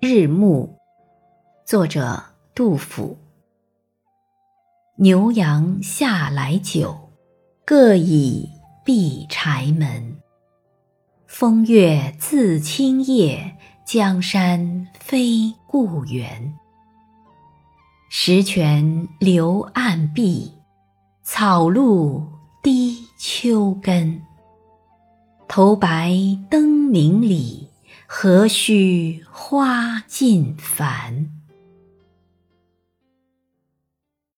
日暮，作者杜甫。牛羊下来久，各已闭柴门。风月自清夜，江山非故园。石泉流暗碧，草露滴秋根。头白灯明里，何须花尽繁。